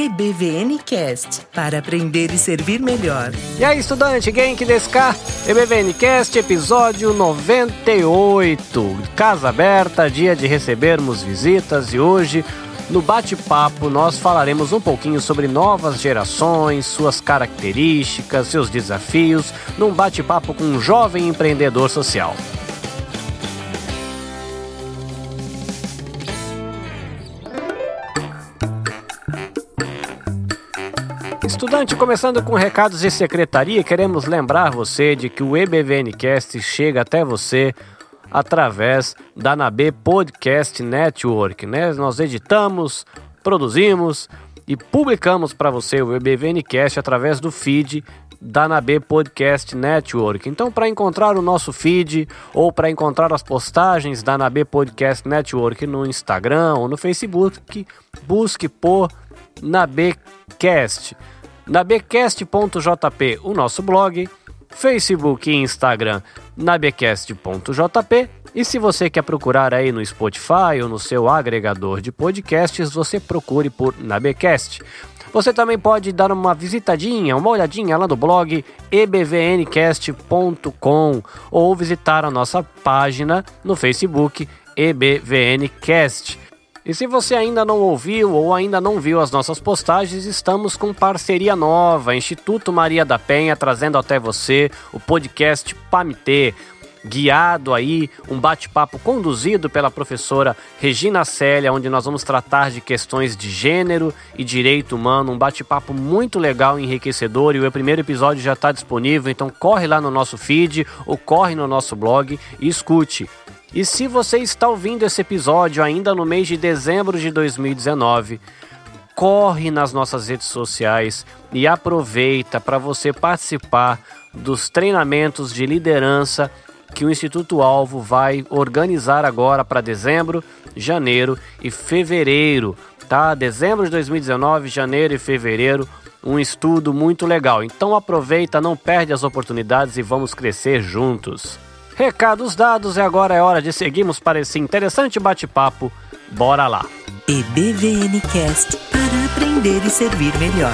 EBVNcast para aprender e servir melhor. E aí, estudante, Genki desu ka? EBVNcast, episódio 98. Casa aberta, dia de recebermos visitas e hoje no bate-papo, nós falaremos um pouquinho sobre novas gerações, suas características, seus desafios, num bate-papo com um jovem empreendedor social. Estudante, começando com recados de secretaria, queremos lembrar você de que o EBVNcast chega até você através da NAB Podcast Network. Né? Nós editamos, produzimos e publicamos para você o EBVNcast através do feed da NAB Podcast Network. Então, para encontrar o nosso feed ou para encontrar as postagens da NAB Podcast Network no Instagram ou no Facebook, busque por NABcast. nabcast.jp, o nosso blog, Facebook e Instagram nabecast.jp e se você quer procurar aí no Spotify ou no seu agregador de podcasts, você procure por Nabecast. Você também pode dar uma visitadinha, uma olhadinha lá no blog ebvncast.com ou visitar a nossa página no Facebook ebvncast. E se você ainda não ouviu ou ainda não viu as nossas postagens, estamos com parceria nova, Instituto Maria da Penha trazendo até você o podcast Pamitê. Guiado aí, um bate-papo conduzido pela professora Regina Célia, onde nós vamos tratar de questões de gênero e direito humano, um bate-papo muito legal e enriquecedor, e o primeiro episódio já está disponível, então corre lá no nosso feed ou corre no nosso blog e escute. E se você está ouvindo esse episódio ainda no mês de dezembro de 2019, corre nas nossas redes sociais e aproveita para você participar dos treinamentos de liderança que o Instituto Alvo vai organizar agora para dezembro, janeiro e fevereiro, tá? Dezembro de 2019, janeiro e fevereiro, um estudo muito legal. Então aproveita, não perde as oportunidades e vamos crescer juntos. Recados dados e agora é hora de seguirmos para esse interessante bate-papo. Bora lá. EBVNcast para aprender e servir melhor.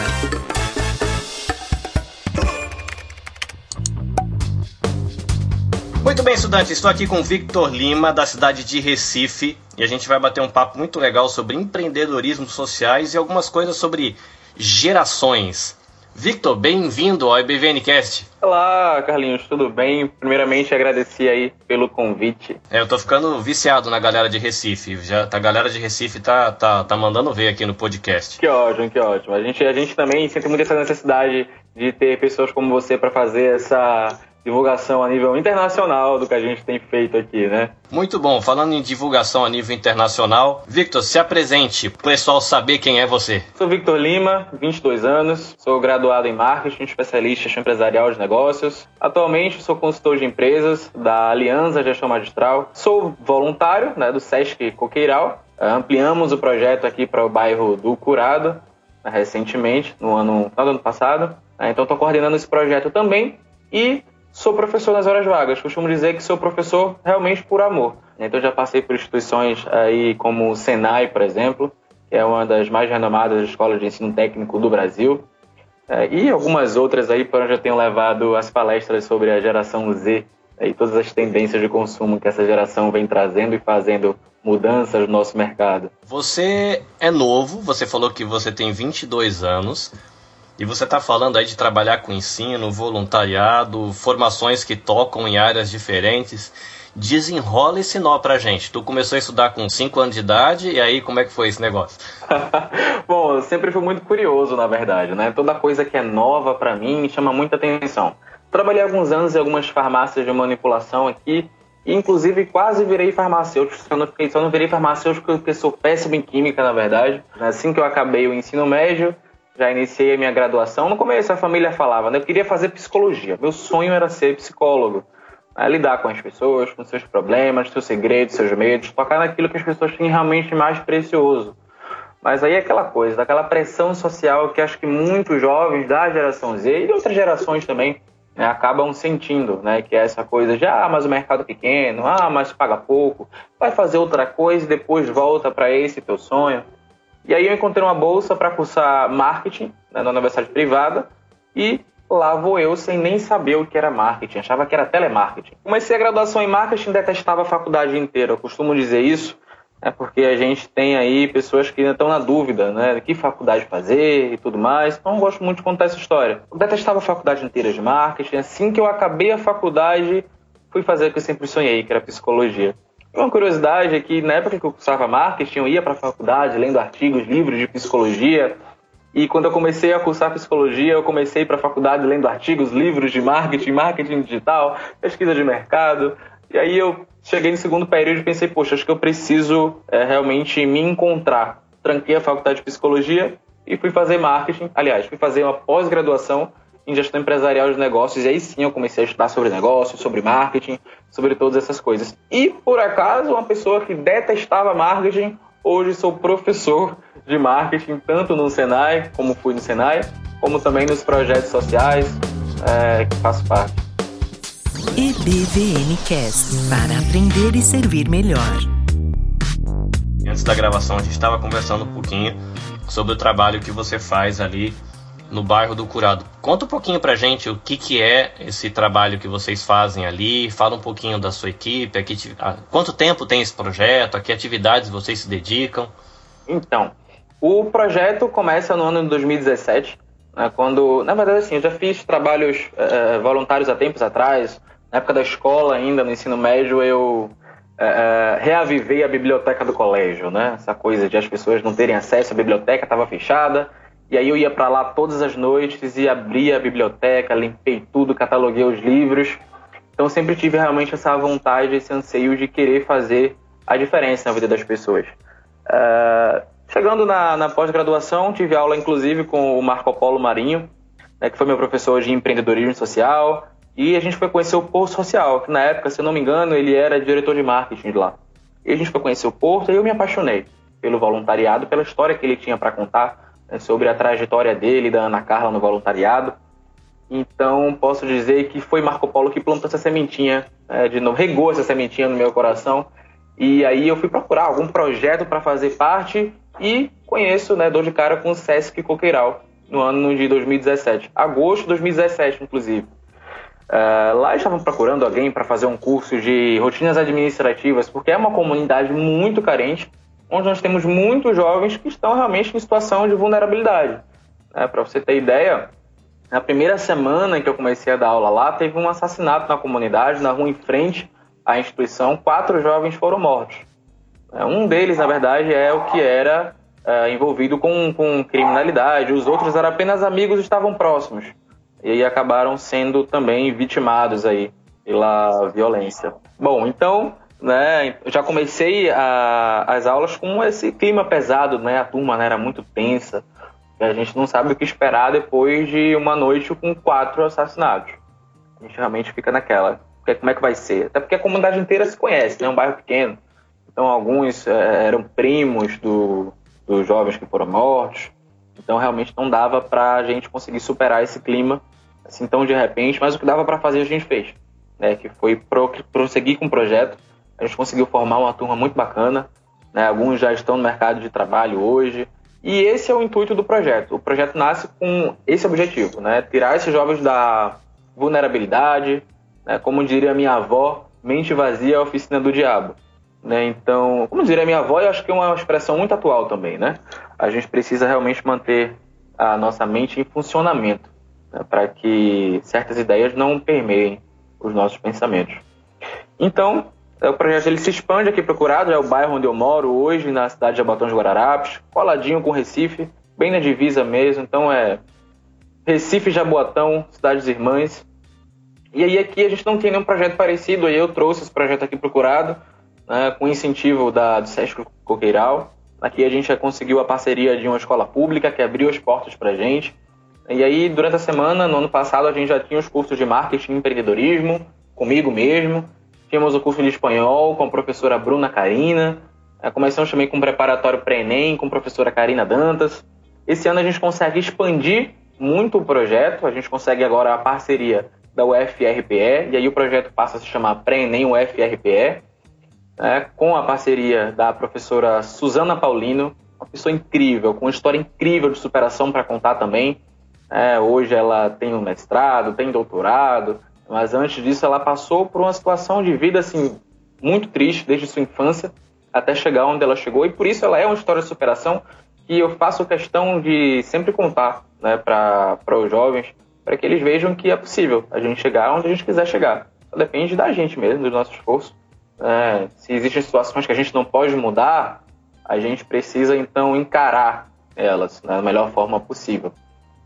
Muito bem, estudante, estou aqui com Victor Lima, da cidade de Recife, e a gente vai bater um papo muito legal sobre empreendedorismo sociais e algumas coisas sobre gerações. Victor, bem-vindo ao IBVNcast. Olá, Carlinhos, tudo bem? Primeiramente, agradecer aí pelo convite. É, eu tô ficando viciado na galera de Recife. Já, a galera de Recife tá, tá, tá mandando ver aqui no podcast. Que ótimo, que ótimo. A gente, a gente também sente muito essa necessidade de ter pessoas como você para fazer essa divulgação a nível internacional do que a gente tem feito aqui, né? Muito bom. Falando em divulgação a nível internacional, Victor, se apresente para o pessoal saber quem é você. Sou Victor Lima, 22 anos, sou graduado em marketing, especialista em empresarial de negócios. Atualmente sou consultor de empresas da Aliança Gestão Magistral. Sou voluntário né, do Sesc Coqueiral. Ampliamos o projeto aqui para o bairro do Curado né, recentemente, no ano, no ano passado. Então estou coordenando esse projeto também e sou professor nas horas vagas. Costumo dizer que sou professor realmente por amor. Então já passei por instituições aí como o Senai, por exemplo, que é uma das mais renomadas escolas de ensino técnico do Brasil. É, e algumas outras aí para onde eu tenho levado as palestras sobre a geração Z e todas as tendências de consumo que essa geração vem trazendo e fazendo mudanças no nosso mercado. Você é novo, você falou que você tem 22 anos. E você está falando aí de trabalhar com ensino, voluntariado, formações que tocam em áreas diferentes. Desenrola esse nó pra gente. Tu começou a estudar com 5 anos de idade, e aí como é que foi esse negócio? Bom, eu sempre fui muito curioso, na verdade, né? Toda coisa que é nova para mim chama muita atenção. Trabalhei alguns anos em algumas farmácias de manipulação aqui, e inclusive quase virei farmacêutico, só não, só não virei farmacêutico porque sou péssimo em química, na verdade. Assim que eu acabei o ensino médio, já iniciei a minha graduação. No começo a família falava, né? Eu queria fazer psicologia. Meu sonho era ser psicólogo. Né? Lidar com as pessoas, com seus problemas, seus segredos, seus medos, tocar naquilo que as pessoas têm realmente mais precioso. Mas aí é aquela coisa, daquela pressão social que acho que muitos jovens da geração Z e de outras gerações também né, acabam sentindo, né? Que é essa coisa de, ah, mas o mercado é pequeno, ah, mas paga pouco, vai fazer outra coisa e depois volta para esse teu sonho. E aí eu encontrei uma bolsa para cursar marketing né, na universidade privada e lá vou eu sem nem saber o que era marketing, achava que era telemarketing. Comecei a graduação em marketing, detestava a faculdade inteira, eu costumo dizer isso, é porque a gente tem aí pessoas que estão na dúvida, né, que faculdade fazer e tudo mais, então eu gosto muito de contar essa história. Eu detestava a faculdade inteira de marketing, assim que eu acabei a faculdade, fui fazer o que eu sempre sonhei, que era psicologia. Uma curiosidade é que na época que eu cursava marketing, eu ia para a faculdade lendo artigos, livros de psicologia. E quando eu comecei a cursar psicologia, eu comecei para a faculdade lendo artigos, livros de marketing, marketing digital, pesquisa de mercado. E aí eu cheguei no segundo período e pensei, poxa, acho que eu preciso é, realmente me encontrar. Tranquei a faculdade de psicologia e fui fazer marketing. Aliás, fui fazer uma pós-graduação em gestão empresarial de negócios, e aí sim eu comecei a estudar sobre negócios, sobre marketing, sobre todas essas coisas. E, por acaso, uma pessoa que detestava marketing, hoje sou professor de marketing, tanto no Senai, como fui no Senai, como também nos projetos sociais é, que faço parte. EBVNcast para aprender e servir melhor. Antes da gravação, a gente estava conversando um pouquinho sobre o trabalho que você faz ali no bairro do Curado. Conta um pouquinho pra gente o que, que é esse trabalho que vocês fazem ali, fala um pouquinho da sua equipe, aqui, quanto tempo tem esse projeto, a que atividades vocês se dedicam? Então, o projeto começa no ano de 2017, né, quando, na verdade, assim, eu já fiz trabalhos é, voluntários há tempos atrás, na época da escola ainda, no ensino médio, eu é, reavivei a biblioteca do colégio, né, essa coisa de as pessoas não terem acesso à biblioteca, estava fechada, e aí eu ia para lá todas as noites e abria a biblioteca, limpei tudo, cataloguei os livros. Então sempre tive realmente essa vontade, esse anseio de querer fazer a diferença na vida das pessoas. Uh, chegando na, na pós-graduação, tive aula inclusive com o Marco Polo Marinho, né, que foi meu professor de empreendedorismo social, e a gente foi conhecer o Porto Social, que na época, se eu não me engano, ele era diretor de marketing de lá. E a gente foi conhecer o Porto e eu me apaixonei pelo voluntariado, pela história que ele tinha para contar, né, sobre a trajetória dele, da Ana Carla no voluntariado. Então, posso dizer que foi Marco Polo que plantou essa sementinha, é, de novo, regou essa sementinha no meu coração. E aí eu fui procurar algum projeto para fazer parte e conheço, né, dou de cara com o Sesc Coqueiral, no ano de 2017. Agosto de 2017, inclusive. Uh, lá estavam procurando alguém para fazer um curso de rotinas administrativas, porque é uma comunidade muito carente onde nós temos muitos jovens que estão realmente em situação de vulnerabilidade. É, Para você ter ideia, na primeira semana que eu comecei a dar aula lá, teve um assassinato na comunidade, na rua em frente à instituição, quatro jovens foram mortos. É, um deles, na verdade, é o que era é, envolvido com, com criminalidade, os outros eram apenas amigos estavam próximos. E acabaram sendo também vitimados aí pela violência. Bom, então né? Eu já comecei a, as aulas com esse clima pesado, né? A turma né, era muito tensa. a gente não sabe o que esperar depois de uma noite com quatro assassinatos. A gente realmente fica naquela. Como é que vai ser? Até porque a comunidade inteira se conhece, né? É um bairro pequeno. Então alguns é, eram primos do, dos jovens que foram mortos. Então realmente não dava para a gente conseguir superar esse clima assim tão de repente. Mas o que dava para fazer a gente fez, né? Que foi pro, prosseguir com o projeto a gente conseguiu formar uma turma muito bacana, né? alguns já estão no mercado de trabalho hoje. E esse é o intuito do projeto. O projeto nasce com esse objetivo, né? tirar esses jovens da vulnerabilidade, né? como diria minha avó, mente vazia é a oficina do diabo. Né? Então, como diria minha avó, eu acho que é uma expressão muito atual também. Né? A gente precisa realmente manter a nossa mente em funcionamento né? para que certas ideias não permeiem os nossos pensamentos. Então, o projeto ele se expande aqui procurado, é o bairro onde eu moro hoje, na cidade de de Guararapes, coladinho com Recife, bem na divisa mesmo. Então é Recife, Jaboatão, cidades irmãs. E aí aqui a gente não tem nenhum projeto parecido, aí eu trouxe esse projeto aqui procurado, né, com incentivo da, do Sesc Coqueiral. Aqui a gente já conseguiu a parceria de uma escola pública que abriu as portas para a gente. E aí, durante a semana, no ano passado, a gente já tinha os cursos de marketing e empreendedorismo, comigo mesmo. Tínhamos o curso de espanhol com a professora Bruna Carina. Começamos também com o preparatório pré-ENEM com a professora Karina Dantas. Esse ano a gente consegue expandir muito o projeto, a gente consegue agora a parceria da UFRPE, e aí o projeto passa a se chamar Pré-ENEM UFRPE, né, com a parceria da professora Suzana Paulino, uma pessoa incrível, com uma história incrível de superação para contar também. É, hoje ela tem um mestrado, tem doutorado, mas antes disso ela passou por uma situação de vida assim muito triste desde sua infância até chegar onde ela chegou e por isso ela é uma história de superação que eu faço questão de sempre contar né, para os jovens, para que eles vejam que é possível a gente chegar onde a gente quiser chegar. Só depende da gente mesmo, do nosso esforço. É, se existem situações que a gente não pode mudar, a gente precisa então encarar elas né, da melhor forma possível.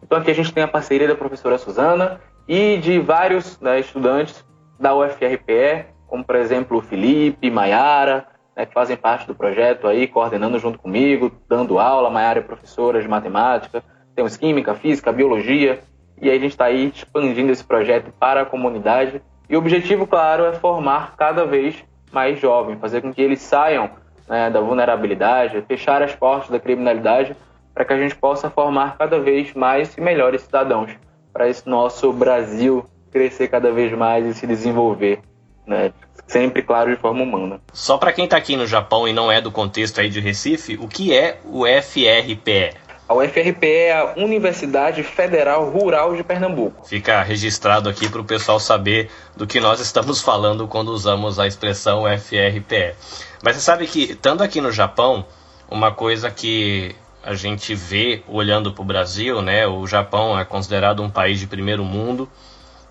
Então aqui a gente tem a parceria da professora Suzana e de vários né, estudantes da UFRPE, como por exemplo o Felipe, Maiara, né, que fazem parte do projeto aí, coordenando junto comigo, dando aula. Maiara é professora de matemática, temos química, física, biologia, e aí a gente está aí expandindo esse projeto para a comunidade. E o objetivo, claro, é formar cada vez mais jovens, fazer com que eles saiam né, da vulnerabilidade, fechar as portas da criminalidade, para que a gente possa formar cada vez mais e melhores cidadãos, para esse nosso Brasil crescer cada vez mais e se desenvolver. Né? sempre, claro, de forma humana. Só para quem está aqui no Japão e não é do contexto aí de Recife, o que é o FRPE? A UFRPE é a Universidade Federal Rural de Pernambuco. Fica registrado aqui para o pessoal saber do que nós estamos falando quando usamos a expressão FRPE. Mas você sabe que, estando aqui no Japão, uma coisa que a gente vê olhando para o Brasil, né? O Japão é considerado um país de primeiro mundo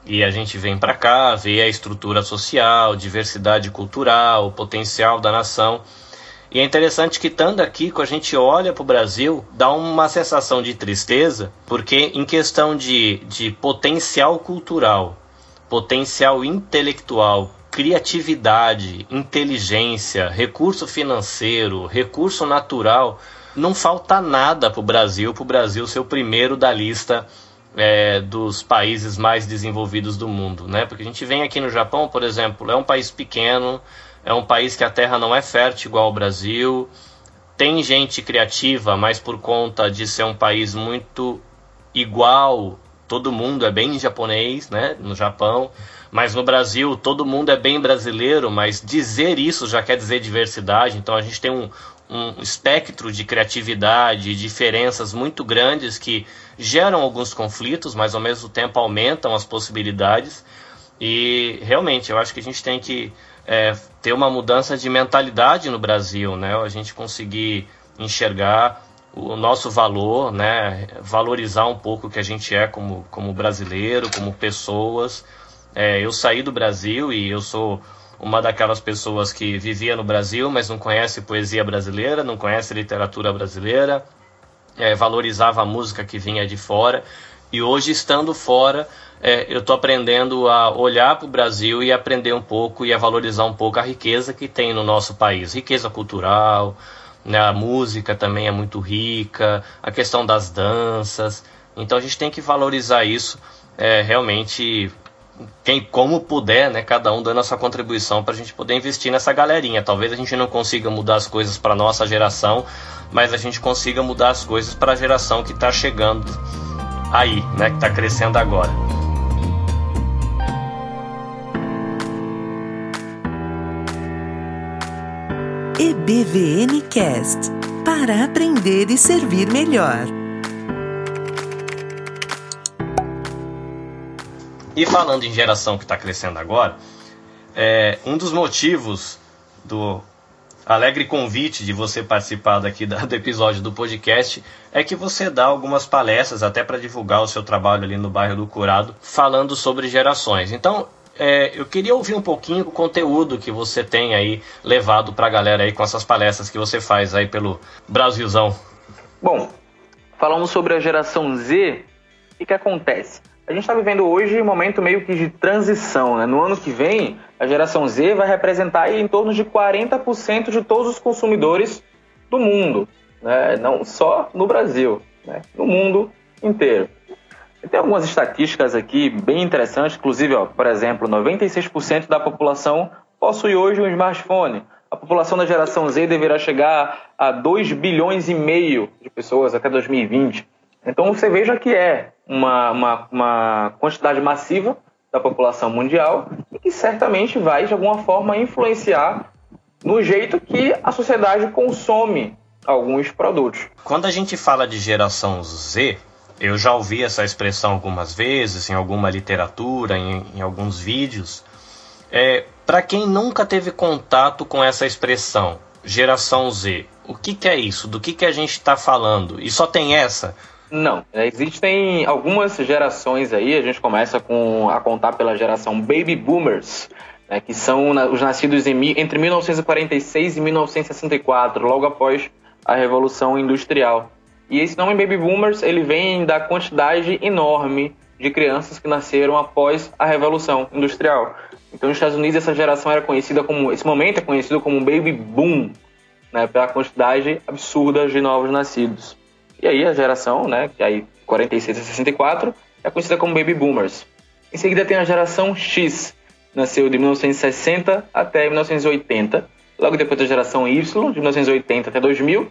e a gente vem para cá, vê a estrutura social, diversidade cultural, o potencial da nação. E é interessante que estando aqui, quando a gente olha para o Brasil, dá uma sensação de tristeza, porque em questão de, de potencial cultural, potencial intelectual, criatividade, inteligência, recurso financeiro, recurso natural, não falta nada para o Brasil, para o Brasil ser o primeiro da lista é, dos países mais desenvolvidos do mundo, né? Porque a gente vem aqui no Japão, por exemplo, é um país pequeno, é um país que a terra não é fértil igual ao Brasil, tem gente criativa, mas por conta de ser um país muito igual, todo mundo é bem japonês, né? No Japão, mas no Brasil todo mundo é bem brasileiro, mas dizer isso já quer dizer diversidade, então a gente tem um, um espectro de criatividade, diferenças muito grandes que geram alguns conflitos, mas ao mesmo tempo aumentam as possibilidades. E realmente, eu acho que a gente tem que é, ter uma mudança de mentalidade no Brasil, né? A gente conseguir enxergar o nosso valor, né? Valorizar um pouco o que a gente é como, como brasileiro, como pessoas. É, eu saí do Brasil e eu sou uma daquelas pessoas que vivia no Brasil, mas não conhece poesia brasileira, não conhece literatura brasileira, é, valorizava a música que vinha de fora. E hoje, estando fora, é, eu estou aprendendo a olhar para o Brasil e aprender um pouco e a valorizar um pouco a riqueza que tem no nosso país riqueza cultural, né, a música também é muito rica, a questão das danças. Então a gente tem que valorizar isso é, realmente quem como puder, né, cada um dando a sua contribuição para a gente poder investir nessa galerinha. Talvez a gente não consiga mudar as coisas para nossa geração, mas a gente consiga mudar as coisas para a geração que está chegando aí, né, que está crescendo agora. EBVN Cast para aprender e servir melhor. E falando em geração que está crescendo agora, é, um dos motivos do alegre convite de você participar daqui do episódio do podcast é que você dá algumas palestras até para divulgar o seu trabalho ali no bairro do Curado, falando sobre gerações. Então, é, eu queria ouvir um pouquinho o conteúdo que você tem aí levado para a galera aí com essas palestras que você faz aí pelo Brasilzão. Bom, falamos sobre a geração Z. O que acontece? A gente está vivendo hoje um momento meio que de transição. Né? No ano que vem, a geração Z vai representar em torno de 40% de todos os consumidores do mundo, né? não só no Brasil, né? no mundo inteiro. Tem algumas estatísticas aqui bem interessantes, inclusive, ó, por exemplo, 96% da população possui hoje um smartphone. A população da geração Z deverá chegar a 2 bilhões e meio de pessoas até 2020. Então você veja que é uma, uma, uma quantidade massiva da população mundial e que certamente vai, de alguma forma, influenciar no jeito que a sociedade consome alguns produtos. Quando a gente fala de geração Z, eu já ouvi essa expressão algumas vezes, em alguma literatura, em, em alguns vídeos. É, Para quem nunca teve contato com essa expressão, geração Z, o que, que é isso? Do que, que a gente está falando? E só tem essa? Não, é, existem algumas gerações aí, a gente começa com a contar pela geração Baby Boomers, né, que são os nascidos em, entre 1946 e 1964, logo após a Revolução Industrial. E esse nome Baby Boomers ele vem da quantidade enorme de crianças que nasceram após a Revolução Industrial. Então, nos Estados Unidos, essa geração era conhecida como, esse momento é conhecido como Baby Boom, né, pela quantidade absurda de novos nascidos. E aí a geração, né, que aí 46 a 64, é conhecida como Baby Boomers. Em seguida tem a geração X, nasceu de 1960 até 1980. Logo depois a geração Y, de 1980 até 2000,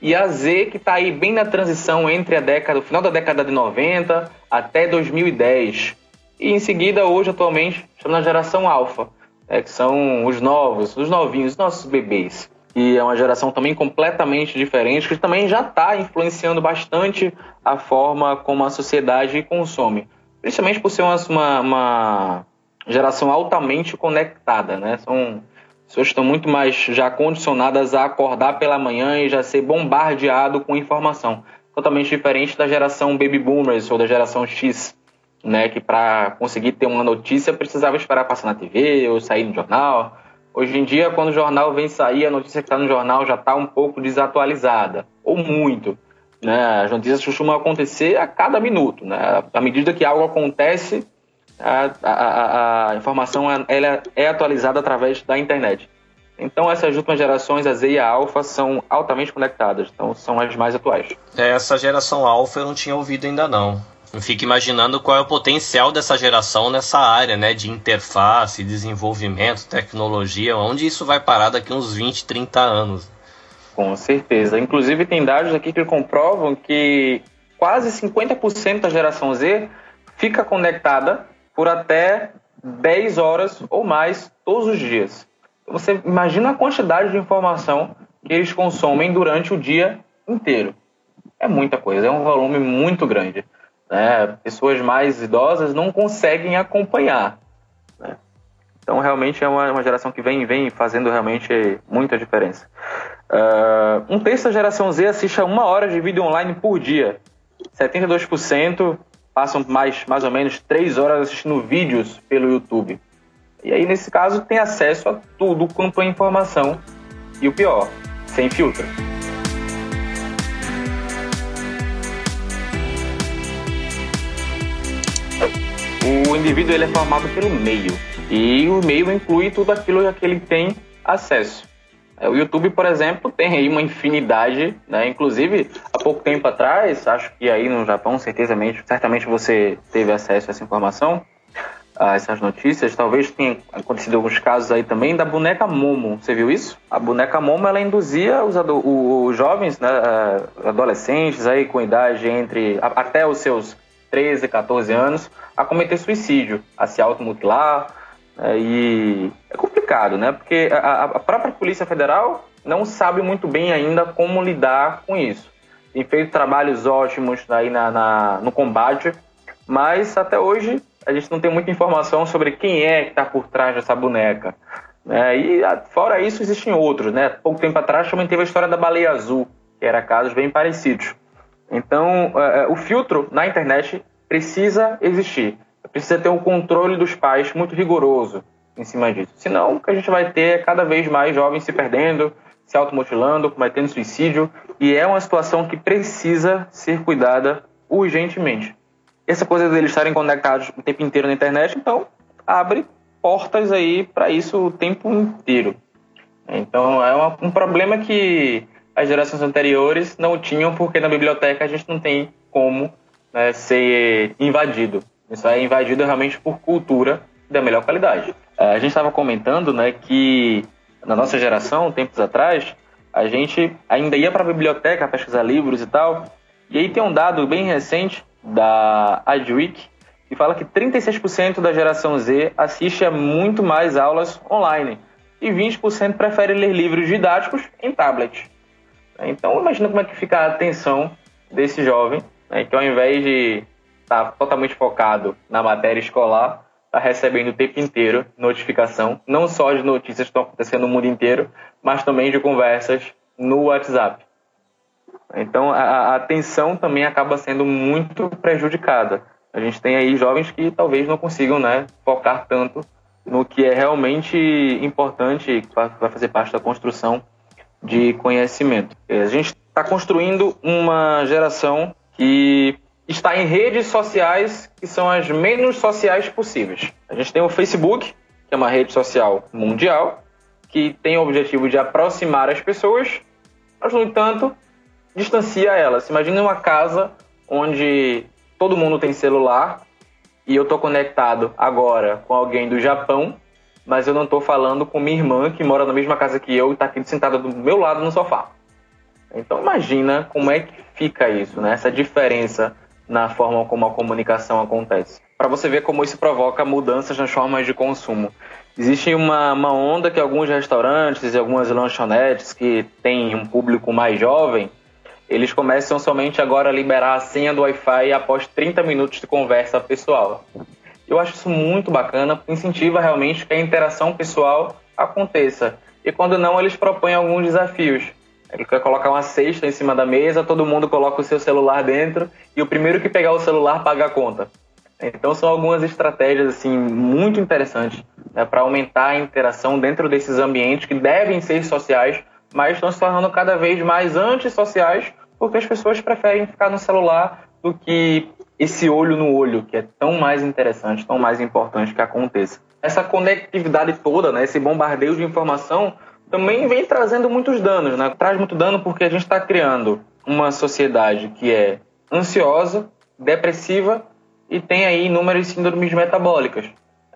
e a Z, que está aí bem na transição entre a década, o final da década de 90 até 2010. E em seguida, hoje, atualmente, estamos na geração alfa, é, que são os novos, os novinhos, os nossos bebês. E é uma geração também completamente diferente, que também já está influenciando bastante a forma como a sociedade consome. Principalmente por ser uma, uma geração altamente conectada, né? São pessoas estão muito mais já condicionadas a acordar pela manhã e já ser bombardeado com informação. Totalmente diferente da geração Baby Boomers ou da geração X, né? Que para conseguir ter uma notícia precisava esperar passar na TV ou sair no jornal. Hoje em dia, quando o jornal vem sair, a notícia que está no jornal já está um pouco desatualizada, ou muito. Né? As notícias costumam acontecer a cada minuto. Né? À medida que algo acontece, a, a, a informação ela é atualizada através da internet. Então essas últimas gerações, a Z e a Alpha, são altamente conectadas, então são as mais atuais. É, essa geração Alpha eu não tinha ouvido ainda não. Eu fico imaginando qual é o potencial dessa geração nessa área, né, de interface, desenvolvimento, tecnologia, onde isso vai parar daqui uns 20, 30 anos. Com certeza. Inclusive tem dados aqui que comprovam que quase 50% da geração Z fica conectada por até 10 horas ou mais todos os dias. Você imagina a quantidade de informação que eles consomem durante o dia inteiro. É muita coisa, é um volume muito grande. Né? Pessoas mais idosas não conseguem acompanhar. Né? Então, realmente é uma, uma, geração que vem, vem fazendo realmente muita diferença. Uh, um terço da geração Z assiste a uma hora de vídeo online por dia. 72% passam mais, mais ou menos três horas assistindo vídeos pelo YouTube. E aí, nesse caso, tem acesso a tudo quanto é informação. E o pior, sem filtro. O indivíduo ele é formado pelo meio. E o meio inclui tudo aquilo que ele tem acesso. É, o YouTube, por exemplo, tem aí uma infinidade, né? Inclusive, há pouco tempo atrás, acho que aí no Japão, certamente, certamente você teve acesso a essa informação, a essas notícias. Talvez tenha acontecido alguns casos aí também da boneca Momo. Você viu isso? A boneca Momo, ela induzia os, os jovens, né, adolescentes aí com idade entre até os seus 13, 14 anos, a cometer suicídio, a se automutilar, é, e é complicado, né? Porque a, a, própria Polícia Federal não sabe muito bem ainda como lidar com isso. Tem feito trabalhos ótimos aí na, na no combate, mas até hoje a gente não tem muita informação sobre quem é que está por trás dessa boneca. Né? E fora isso, existem outros. Né? Pouco tempo atrás também teve a história da baleia azul, que era casos bem parecidos. Então, é, é, o filtro na internet precisa existir precisa ter um controle dos pais muito rigoroso em cima disso. Senão, o que a gente vai ter é cada vez mais jovens se perdendo, se automutilando, cometendo suicídio, e é uma situação que precisa ser cuidada urgentemente. Essa coisa deles estarem conectados o tempo inteiro na internet, então, abre portas aí para isso o tempo inteiro. Então, é uma, um problema que as gerações anteriores não tinham, porque na biblioteca a gente não tem como né, ser invadido. Isso é invadido realmente por cultura da melhor qualidade. É, a gente estava comentando né, que na nossa geração, tempos atrás, a gente ainda ia para a biblioteca pesquisar livros e tal. E aí tem um dado bem recente da Adweek que fala que 36% da geração Z assiste a muito mais aulas online e 20% prefere ler livros didáticos em tablet. Então imagina como é que fica a atenção desse jovem, né, que ao invés de estar tá totalmente focado na matéria escolar, está recebendo o tempo inteiro notificação, não só de notícias que estão acontecendo no mundo inteiro, mas também de conversas no WhatsApp. Então a, a atenção também acaba sendo muito prejudicada. A gente tem aí jovens que talvez não consigam né, focar tanto no que é realmente importante para fazer parte da construção de conhecimento. A gente está construindo uma geração que está em redes sociais que são as menos sociais possíveis. A gente tem o Facebook, que é uma rede social mundial, que tem o objetivo de aproximar as pessoas, mas, no entanto, distancia elas. Imagina uma casa onde todo mundo tem celular e eu estou conectado agora com alguém do Japão, mas eu não estou falando com minha irmã que mora na mesma casa que eu e está aqui sentada do meu lado no sofá. Então imagina como é que fica isso, né? Essa diferença na forma como a comunicação acontece. Para você ver como isso provoca mudanças nas formas de consumo. Existe uma, uma onda que alguns restaurantes e algumas lanchonetes que têm um público mais jovem, eles começam somente agora a liberar a senha do Wi-Fi após 30 minutos de conversa pessoal. Eu acho isso muito bacana, incentiva realmente que a interação pessoal aconteça. E quando não, eles propõem alguns desafios. Ele quer colocar uma cesta em cima da mesa, todo mundo coloca o seu celular dentro e o primeiro que pegar o celular paga a conta. Então são algumas estratégias assim muito interessantes né, para aumentar a interação dentro desses ambientes que devem ser sociais, mas estão se tornando cada vez mais antissociais porque as pessoas preferem ficar no celular do que esse olho no olho, que é tão mais interessante, tão mais importante que aconteça. Essa conectividade toda, né, esse bombardeio de informação também vem trazendo muitos danos, né? Traz muito dano porque a gente está criando uma sociedade que é ansiosa, depressiva e tem aí inúmeras síndromes metabólicas.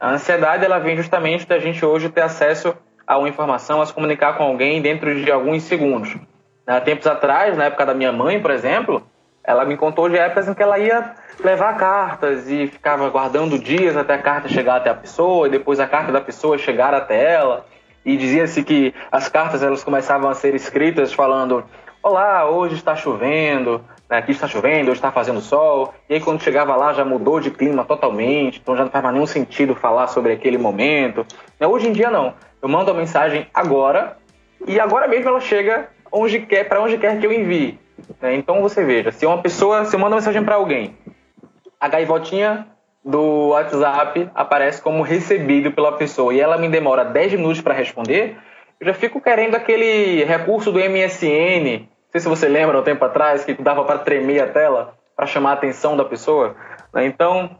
A ansiedade ela vem justamente da gente hoje ter acesso a uma informação, a se comunicar com alguém dentro de alguns segundos. Há tempos atrás, na época da minha mãe, por exemplo, ela me contou de épocas em que ela ia levar cartas e ficava guardando dias até a carta chegar até a pessoa e depois a carta da pessoa chegar até ela. E dizia-se que as cartas elas começavam a ser escritas falando: Olá, hoje está chovendo, né, aqui está chovendo, hoje está fazendo sol. E aí quando chegava lá já mudou de clima totalmente, então já não faz mais nenhum sentido falar sobre aquele momento. Né, hoje em dia não. Eu mando a mensagem agora e agora mesmo ela chega onde quer, para onde quer que eu envie. Né? Então você veja, se uma pessoa, se uma mensagem para alguém, a gaivotinha do WhatsApp aparece como recebido pela pessoa e ela me demora 10 minutos para responder, eu já fico querendo aquele recurso do MSN. Não sei se você lembra um tempo atrás que dava para tremer a tela para chamar a atenção da pessoa. Né? Então,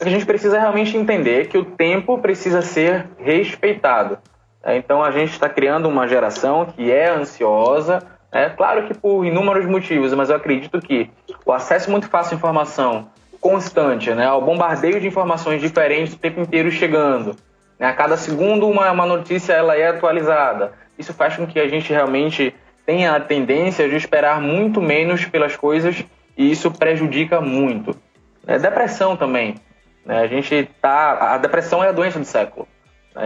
a gente precisa realmente entender que o tempo precisa ser respeitado. É, então a gente está criando uma geração que é ansiosa, é claro que por inúmeros motivos, mas eu acredito que o acesso muito fácil à informação constante, né, ao bombardeio de informações diferentes o tempo inteiro chegando, né, a cada segundo uma, uma notícia ela é atualizada. Isso faz com que a gente realmente tenha a tendência de esperar muito menos pelas coisas e isso prejudica muito. É, depressão também. Né, a gente tá, a depressão é a doença do século.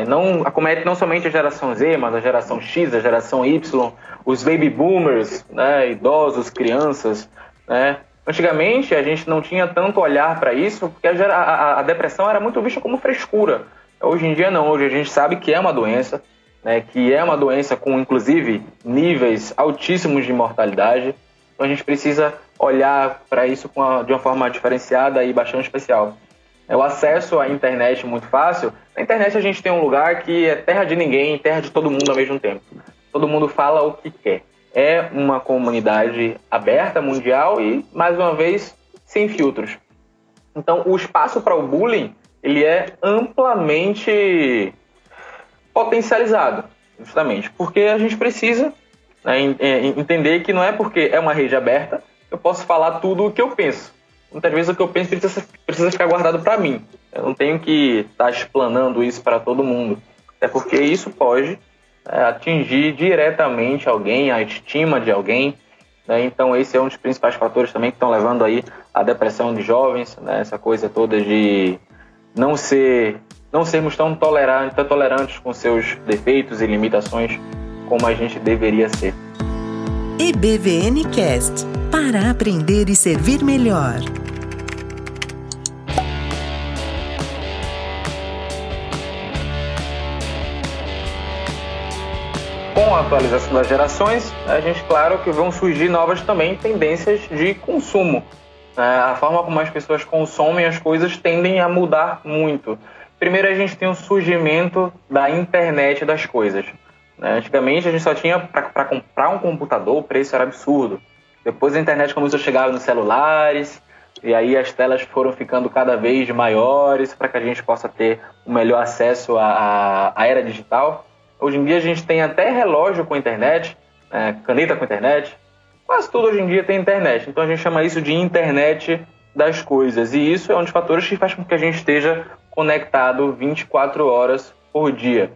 Não acomete não somente a geração Z, mas a geração X, a geração Y, os baby boomers, né, idosos, crianças. Né? Antigamente a gente não tinha tanto olhar para isso, porque a, a, a, depressão era muito vista como frescura. Hoje em dia não, hoje a gente sabe que é uma doença, né, que é uma doença com inclusive níveis altíssimos de mortalidade. Então a gente precisa olhar para isso a, de uma forma diferenciada e bastante especial. É o acesso à internet muito fácil. Na internet a gente tem um lugar que é terra de ninguém, terra de todo mundo ao mesmo tempo. Todo mundo fala o que quer. É uma comunidade aberta, mundial e, mais uma vez, sem filtros. Então, o espaço para o bullying ele é amplamente potencializado, justamente porque a gente precisa né, é, entender que não é porque é uma rede aberta eu posso falar tudo o que eu penso muitas vezes o que eu penso precisa, precisa ficar guardado para mim. Eu não tenho que estar tá explanando isso para todo mundo. É porque isso pode é, atingir diretamente alguém, a estima de alguém. Né? Então esse é um dos principais fatores também que estão levando aí a depressão de jovens, né? essa coisa toda de não ser não sermos tão tolerantes, tão tolerantes com seus defeitos e limitações como a gente deveria ser. EBVN Cast para aprender e servir melhor. Com a atualização das gerações, a gente, claro, que vão surgir novas também tendências de consumo. É, a forma como as pessoas consomem as coisas tendem a mudar muito. Primeiro, a gente tem o surgimento da internet das coisas. Né? Antigamente a gente só tinha para comprar um computador, o preço era absurdo. Depois a internet começou a chegar nos celulares, e aí as telas foram ficando cada vez maiores para que a gente possa ter o um melhor acesso à, à, era digital. Hoje em dia a gente tem até relógio com internet, né? caneta com internet, quase tudo hoje em dia tem internet. Então a gente chama isso de internet das coisas. E isso é um dos fatores que faz com que a gente esteja conectado 24 horas por dia.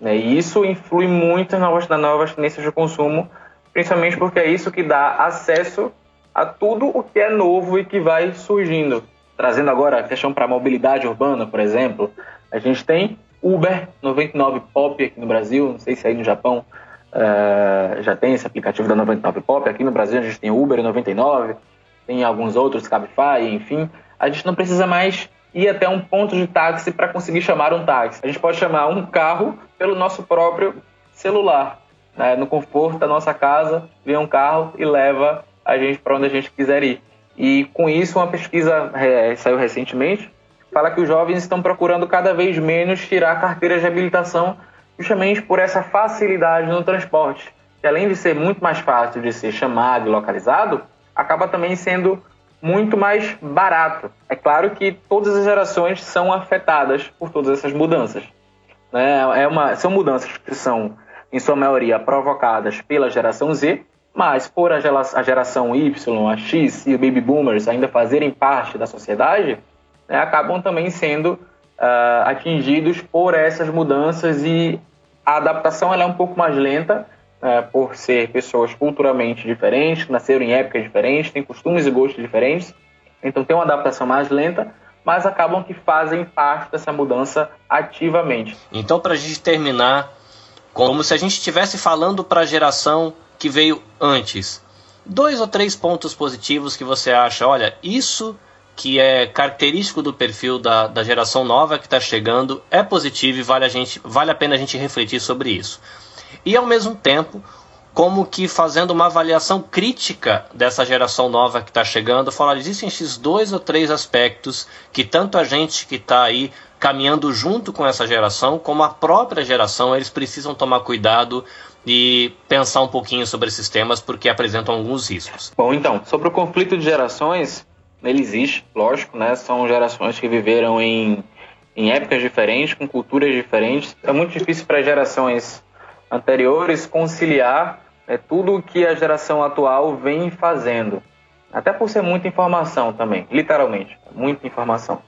Né? E isso influi muito nas novas, nas novas tendências de consumo, principalmente porque é isso que dá acesso a tudo o que é novo e que vai surgindo. Trazendo agora a questão para a mobilidade urbana, por exemplo, a gente tem Uber 99 Pop aqui no Brasil, não sei se aí no Japão uh, já tem esse aplicativo da 99 Pop, aqui no Brasil a gente tem Uber 99, tem alguns outros, Cabify, enfim. A gente não precisa mais ir até um ponto de táxi para conseguir chamar um táxi. A gente pode chamar um carro pelo nosso próprio celular. Né? No conforto da nossa casa, vem um carro e leva a gente para onde a gente quiser ir. E com isso, uma pesquisa é, saiu recentemente, fala que os jovens estão procurando cada vez menos tirar carteiras de habilitação justamente por essa facilidade no transporte. Que além de ser muito mais fácil de ser chamado e localizado, acaba também sendo muito mais barato. É claro que todas as gerações são afetadas por todas essas mudanças. Né? É uma, são mudanças que são, em sua maioria, provocadas pela geração Z, mas por a geração Y, a X e o Baby Boomers ainda fazerem parte da sociedade, né, acabam também sendo uh, atingidos por essas mudanças e a adaptação ela é um pouco mais lenta, é, por ser pessoas culturalmente diferentes, nasceram em épocas diferentes, têm costumes e gostos diferentes, então tem uma adaptação mais lenta, mas acabam que fazem parte dessa mudança ativamente. Então, para a gente terminar, como se a gente estivesse falando para a geração que veio antes, dois ou três pontos positivos que você acha, olha, isso que é característico do perfil da, da geração nova que está chegando é positivo e vale a, gente, vale a pena a gente refletir sobre isso e ao mesmo tempo como que fazendo uma avaliação crítica dessa geração nova que está chegando, falar existem esses dois ou três aspectos que tanto a gente que está aí caminhando junto com essa geração, como a própria geração, eles precisam tomar cuidado e pensar um pouquinho sobre esses temas porque apresentam alguns riscos. Bom, então, sobre o conflito de gerações, ele existe, lógico, né? São gerações que viveram em, em épocas diferentes, com culturas diferentes. É muito difícil para gerações anteriores conciliar é, tudo o que a geração atual vem fazendo. Até por ser muita informação também, literalmente, muita informação.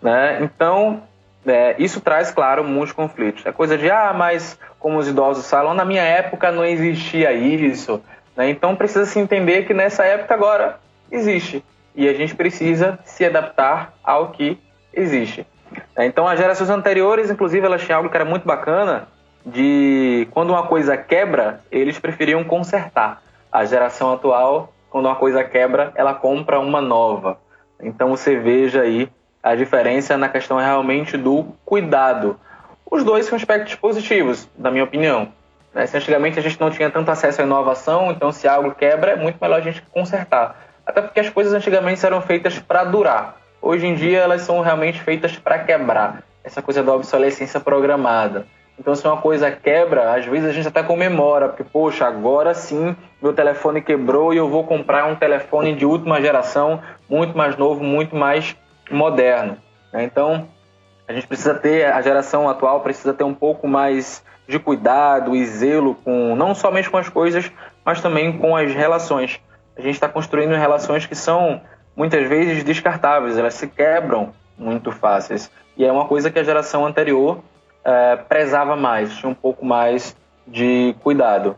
Né? Então, é, isso traz, claro, muitos conflitos. É coisa de, ah, mas como os idosos falam, na minha época não existia isso. Né? Então, precisa se entender que nessa época agora existe. E a gente precisa se adaptar ao que existe. Então, as gerações anteriores, inclusive, elas tinham algo que era muito bacana, de quando uma coisa quebra, eles preferiam consertar. A geração atual, quando uma coisa quebra, ela compra uma nova. Então você veja aí a diferença na questão realmente do cuidado. Os dois são aspectos positivos, na minha opinião. Né? Se antigamente a gente não tinha tanto acesso à inovação, então se algo quebra, é muito melhor a gente consertar. Até porque as coisas antigamente eram feitas para durar. Hoje em dia elas são realmente feitas para quebrar. Essa coisa da obsolescência programada. Então, se uma coisa quebra, às vezes a gente até comemora, porque, poxa, agora sim meu telefone quebrou e eu vou comprar um telefone de última geração, muito mais novo, muito mais moderno. Né? Então, a gente precisa ter, a geração atual precisa ter um pouco mais de cuidado e zelo com não somente com as coisas, mas também com as relações. A gente está construindo relações que são muitas vezes descartáveis, elas se quebram muito fáceis. E é uma coisa que a geração anterior é, prezava mais, tinha um pouco mais de cuidado.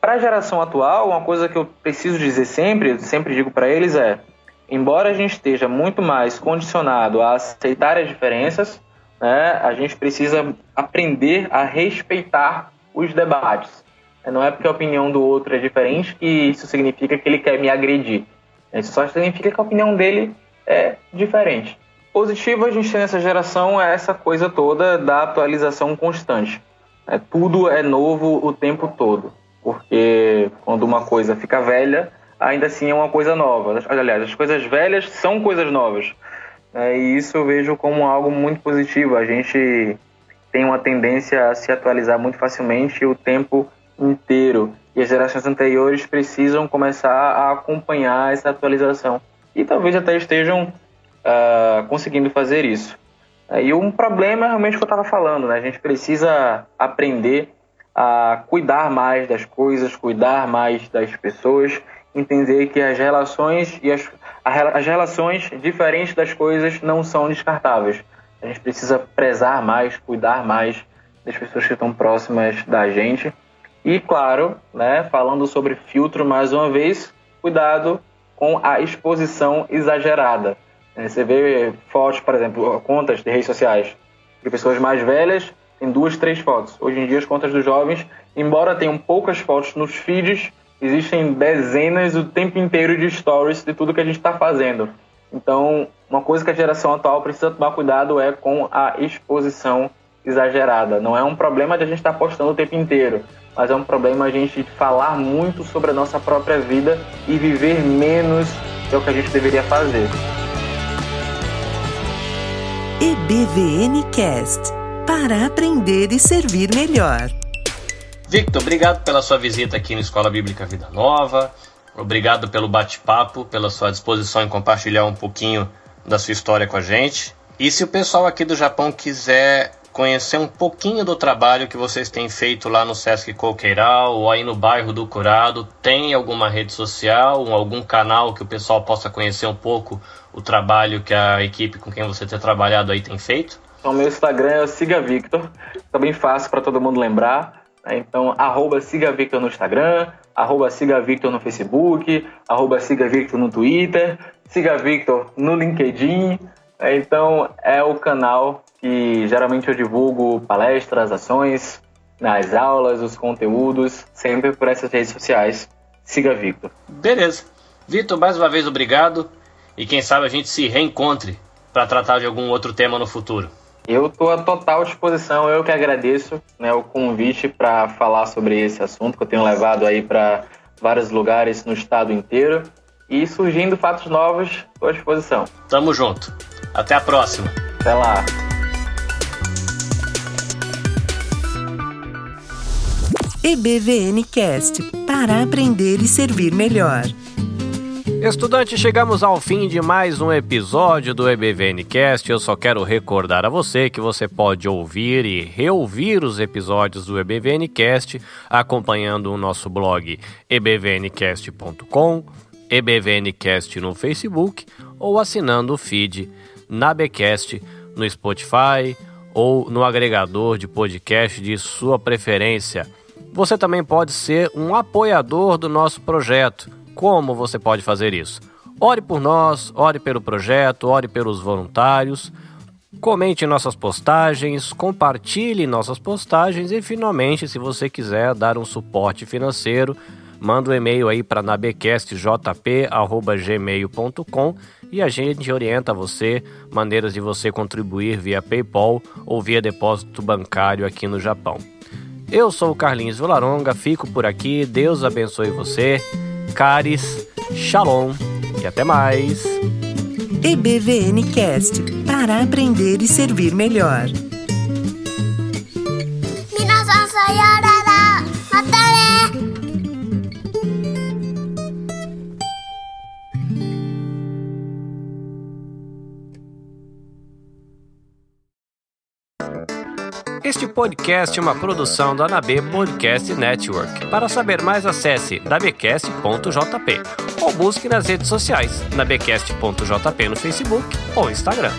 Para a geração atual, uma coisa que eu preciso dizer sempre, eu sempre digo para eles é: embora a gente esteja muito mais condicionado a aceitar as diferenças, né, a gente precisa aprender a respeitar os debates. Não é porque a opinião do outro é diferente que isso significa que ele quer me agredir. Isso só significa que a opinião dele é diferente. Positivo a gente tem nessa geração é essa coisa toda da atualização constante. É, tudo é novo o tempo todo, porque quando uma coisa fica velha, ainda assim é uma coisa nova. Aliás, as coisas velhas são coisas novas. É, e isso eu vejo como algo muito positivo. A gente tem uma tendência a se atualizar muito facilmente o tempo inteiro. E as gerações anteriores precisam começar a acompanhar essa atualização. E talvez até estejam uh, conseguindo fazer isso. E um problema é realmente o que eu estava falando, né? A gente precisa aprender a cuidar mais das coisas, cuidar mais das pessoas, entender que as relações e as, as relações diferentes das coisas não são descartáveis. A gente precisa prezar mais, cuidar mais das pessoas que estão próximas da gente. E claro, né, falando sobre filtro mais uma vez, cuidado com a exposição exagerada. É, você vê fotos, por exemplo, contas de redes sociais de pessoas mais velhas, tem duas, três fotos. Hoje em dia, as contas dos jovens, embora tenham poucas fotos nos feeds, existem dezenas o tempo inteiro de stories de tudo que a gente está fazendo. Então, uma coisa que a geração atual precisa tomar cuidado é com a exposição exagerada. Não é um problema de a gente estar tá postando o tempo inteiro, mas é um problema a gente falar muito sobre a nossa própria vida e viver menos é o que a gente deveria fazer. EBVN Cast para aprender e servir melhor. Victor, obrigado pela sua visita aqui na Escola Bíblica Vida Nova. Obrigado pelo bate-papo, pela sua disposição em compartilhar um pouquinho da sua história com a gente. E se o pessoal aqui do Japão quiser conhecer um pouquinho do trabalho que vocês têm feito lá no Sesc Coqueiral ou aí no bairro do Curado, tem alguma rede social, algum canal que o pessoal possa conhecer um pouco o trabalho que a equipe com quem você tem trabalhado aí tem feito? Então, meu Instagram é Siga Victor, tá bem fácil para todo mundo lembrar. Né? Então, arroba Siga Victor no Instagram, arroba Siga Victor no Facebook, arroba Siga Victor no Twitter, Siga Victor no LinkedIn. Né? Então, é o canal que geralmente eu divulgo palestras, ações, nas aulas, os conteúdos, sempre por essas redes sociais. Siga Victor. Beleza. Victor, mais uma vez obrigado e quem sabe a gente se reencontre para tratar de algum outro tema no futuro. Eu estou à total disposição, eu que agradeço né, o convite para falar sobre esse assunto que eu tenho levado aí para vários lugares no estado inteiro. E surgindo fatos novos, estou à disposição. Tamo junto. Até a próxima. Até lá. EBVN Cast para aprender e servir melhor. Estudantes, chegamos ao fim de mais um episódio do EBVNcast. Eu só quero recordar a você que você pode ouvir e reouvir os episódios do EBVNcast acompanhando o nosso blog ebvncast.com, EBVNcast no Facebook ou assinando o feed na Becast no Spotify ou no agregador de podcast de sua preferência. Você também pode ser um apoiador do nosso projeto como você pode fazer isso? Ore por nós, ore pelo projeto, ore pelos voluntários, comente nossas postagens, compartilhe nossas postagens e, finalmente, se você quiser dar um suporte financeiro, manda um e-mail aí para nabecastjp.gmail.com e a gente orienta você maneiras de você contribuir via PayPal ou via depósito bancário aqui no Japão. Eu sou o Carlinhos Vilaronga, fico por aqui, Deus abençoe você. Caris, Shalom e até mais. EBVN Cast para aprender e servir melhor. Este podcast é uma produção da NAB Podcast Network. Para saber mais, acesse nabcast.jp ou busque nas redes sociais nabcast.jp no Facebook ou Instagram.